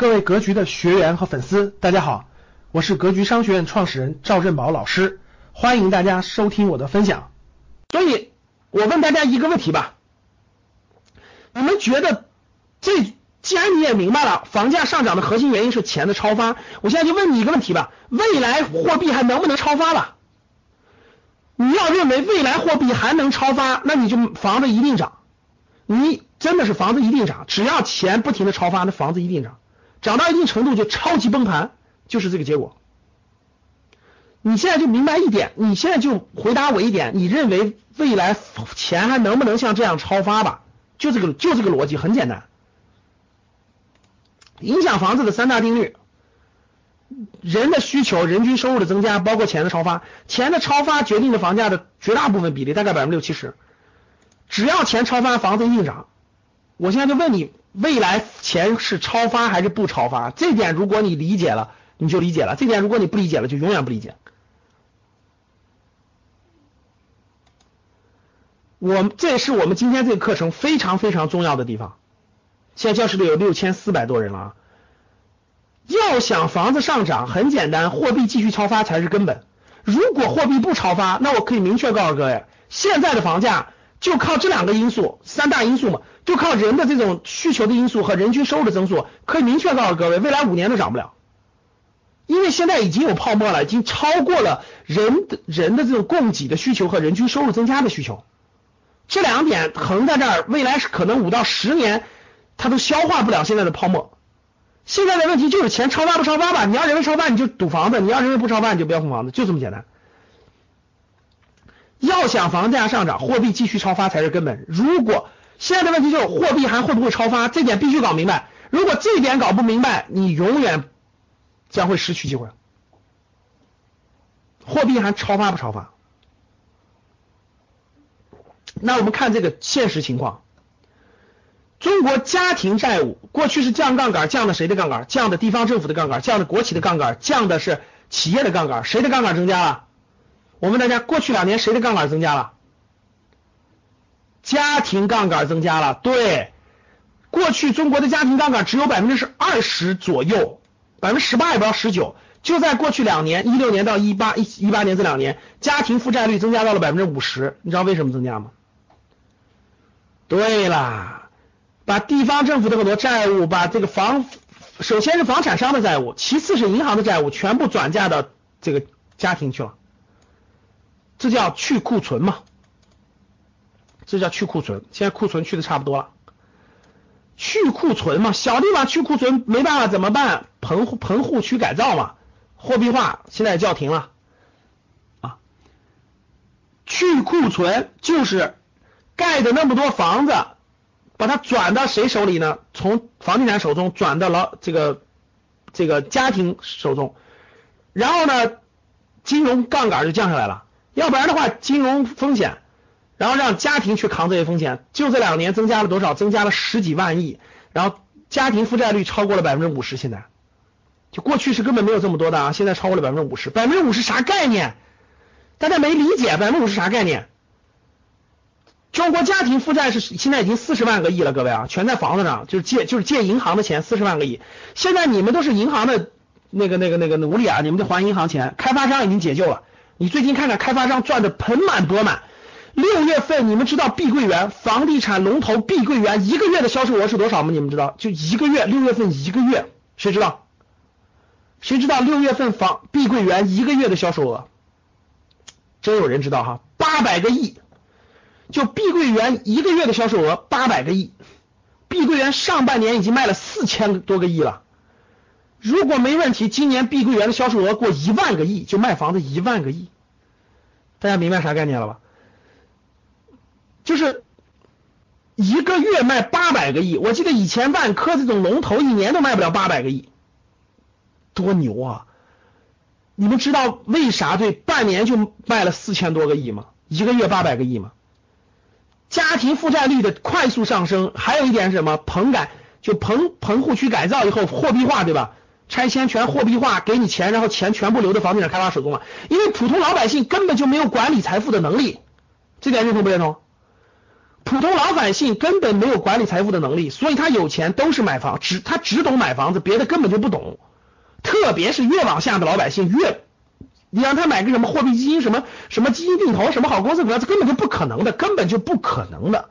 各位格局的学员和粉丝，大家好，我是格局商学院创始人赵振宝老师，欢迎大家收听我的分享。所以，我问大家一个问题吧，你们觉得这既然你也明白了房价上涨的核心原因是钱的超发，我现在就问你一个问题吧，未来货币还能不能超发了？你要认为未来货币还能超发，那你就房子一定涨，你真的是房子一定涨，只要钱不停的超发，那房子一定涨。涨到一定程度就超级崩盘，就是这个结果。你现在就明白一点，你现在就回答我一点，你认为未来钱还能不能像这样超发吧？就这个就这个逻辑很简单。影响房子的三大定律：人的需求、人均收入的增加，包括钱的超发。钱的超发决定了房价的绝大部分比例，大概百分之六七十。只要钱超发，房子一涨。我现在就问你。未来钱是超发还是不超发？这点如果你理解了，你就理解了；这点如果你不理解了，就永远不理解。我这是我们今天这个课程非常非常重要的地方。现在教室里有六千四百多人了啊！要想房子上涨，很简单，货币继续超发才是根本。如果货币不超发，那我可以明确告诉各位，现在的房价就靠这两个因素，三大因素嘛。就靠人的这种需求的因素和人均收入的增速，可以明确告诉各位，未来五年都涨不了，因为现在已经有泡沫了，已经超过了人的人的这种供给的需求和人均收入增加的需求，这两点横在这儿，未来是可能五到十年，它都消化不了现在的泡沫。现在的问题就是钱超发不超发吧？你要认为超发，你就赌房子；你要认为不超发，你就不要碰房子，就这么简单。要想房价上涨，货币继续超发才是根本。如果现在的问题就是货币还会不会超发？这点必须搞明白。如果这点搞不明白，你永远将会失去机会。货币还超发不超发？那我们看这个现实情况：中国家庭债务过去是降杠杆，降的谁的杠杆？降的地方政府的杠杆，降的国企的杠杆，降的是企业的杠杆。谁的杠杆增加了？我问大家，过去两年谁的杠杆增加了？家庭杠杆增加了，对，过去中国的家庭杠杆只有百分之是二十左右，百分之十八也不到十九，就在过去两年，一六年到一八一一八年这两年，家庭负债率增加到了百分之五十，你知道为什么增加吗？对啦，把地方政府的很多债务，把这个房，首先是房产商的债务，其次是银行的债务，全部转嫁到这个家庭去了，这叫去库存嘛。这叫去库存，现在库存去的差不多了。去库存嘛，小地方去库存没办法怎么办？棚户棚户区改造嘛，货币化现在叫停了啊。去库存就是盖的那么多房子，把它转到谁手里呢？从房地产手中转到了这个这个家庭手中，然后呢，金融杠杆就降下来了，要不然的话，金融风险。然后让家庭去扛这些风险，就这两年增加了多少？增加了十几万亿，然后家庭负债率超过了百分之五十。现在，就过去是根本没有这么多的啊，现在超过了百分之五十。百分之五十啥概念？大家没理解，百分之五十啥概念？中国家庭负债是现在已经四十万个亿了，各位啊，全在房子上，就是借就是借银行的钱，四十万个亿。现在你们都是银行的那个那个那个奴隶啊，你们得还银行钱。开发商已经解救了，你最近看看开发商赚的盆满钵满。六月份你们知道碧桂园房地产龙头碧桂园一个月的销售额是多少吗？你们知道？就一个月，六月份一个月，谁知道？谁知道六月份房碧桂园一个月的销售额？真有人知道哈？八百个亿，就碧桂园一个月的销售额八百个亿，碧桂园上半年已经卖了四千多个亿了。如果没问题，今年碧桂园的销售额过一万个亿，就卖房子一万个亿。大家明白啥概念了吧？就是一个月卖八百个亿，我记得以前万科这种龙头一年都卖不了八百个亿，多牛啊！你们知道为啥对半年就卖了四千多个亿吗？一个月八百个亿吗？家庭负债率的快速上升，还有一点是什么？棚改就棚棚户区改造以后货币化，对吧？拆迁全货币化，给你钱，然后钱全部留在房地产开发手中了，因为普通老百姓根本就没有管理财富的能力，这点认同不认同？普通老百姓根本没有管理财富的能力，所以他有钱都是买房，只他只懂买房子，别的根本就不懂。特别是越往下的老百姓越，你让他买个什么货币基金、什么什么基金定投、什么好公司股票，这根本就不可能的，根本就不可能的。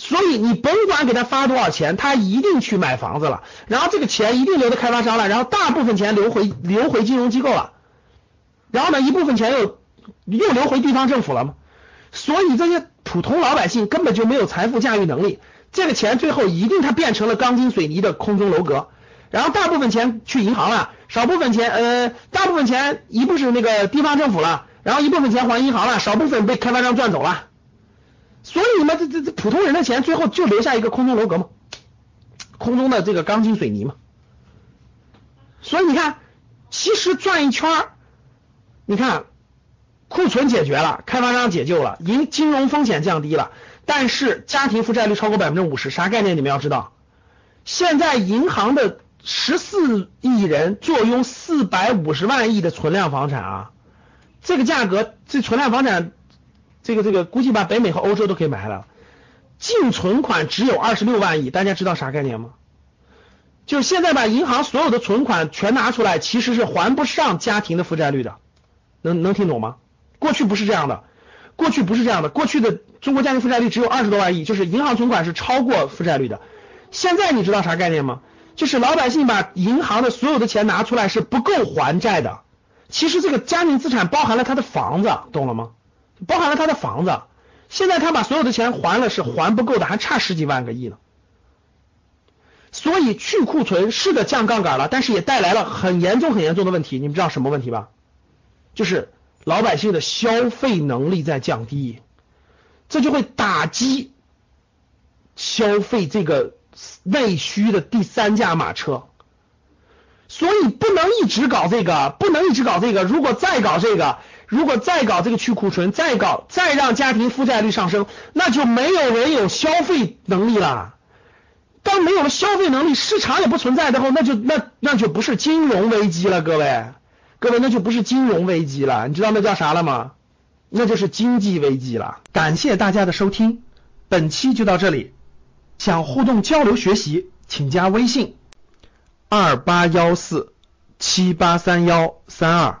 所以你甭管给他发多少钱，他一定去买房子了，然后这个钱一定留在开发商了，然后大部分钱流回流回金融机构了，然后呢一部分钱又又流回地方政府了嘛？所以这些普通老百姓根本就没有财富驾驭能力，这个钱最后一定它变成了钢筋水泥的空中楼阁，然后大部分钱去银行了，少部分钱呃大部分钱一部是那个地方政府了，然后一部分钱还银行了，少部分被开发商赚走了。所以你们这这这普通人的钱最后就留下一个空中楼阁嘛，空中的这个钢筋水泥嘛。所以你看，其实转一圈儿，你看库存解决了，开发商解救了，银金融风险降低了，但是家庭负债率超过百分之五十，啥概念？你们要知道，现在银行的十四亿人坐拥四百五十万亿的存量房产啊，这个价格，这存量房产。这个这个估计把北美和欧洲都可以买了，净存款只有二十六万亿，大家知道啥概念吗？就是现在把银行所有的存款全拿出来，其实是还不上家庭的负债率的，能能听懂吗？过去不是这样的，过去不是这样的，过去的中国家庭负债率只有二十多万亿，就是银行存款是超过负债率的。现在你知道啥概念吗？就是老百姓把银行的所有的钱拿出来是不够还债的，其实这个家庭资产包含了他的房子，懂了吗？包含了他的房子，现在他把所有的钱还了，是还不够的，还差十几万个亿呢。所以去库存是的降杠杆了，但是也带来了很严重很严重的问题。你们知道什么问题吧？就是老百姓的消费能力在降低，这就会打击消费这个内需的第三驾马车。所以不能一直搞这个，不能一直搞这个。如果再搞这个，如果再搞这个去库存，再搞再让家庭负债率上升，那就没有人有消费能力了。当没有了消费能力，市场也不存在的话，那就那那就不是金融危机了，各位，各位那就不是金融危机了，你知道那叫啥了吗？那就是经济危机了。感谢大家的收听，本期就到这里。想互动交流学习，请加微信。二八幺四七八三幺三二，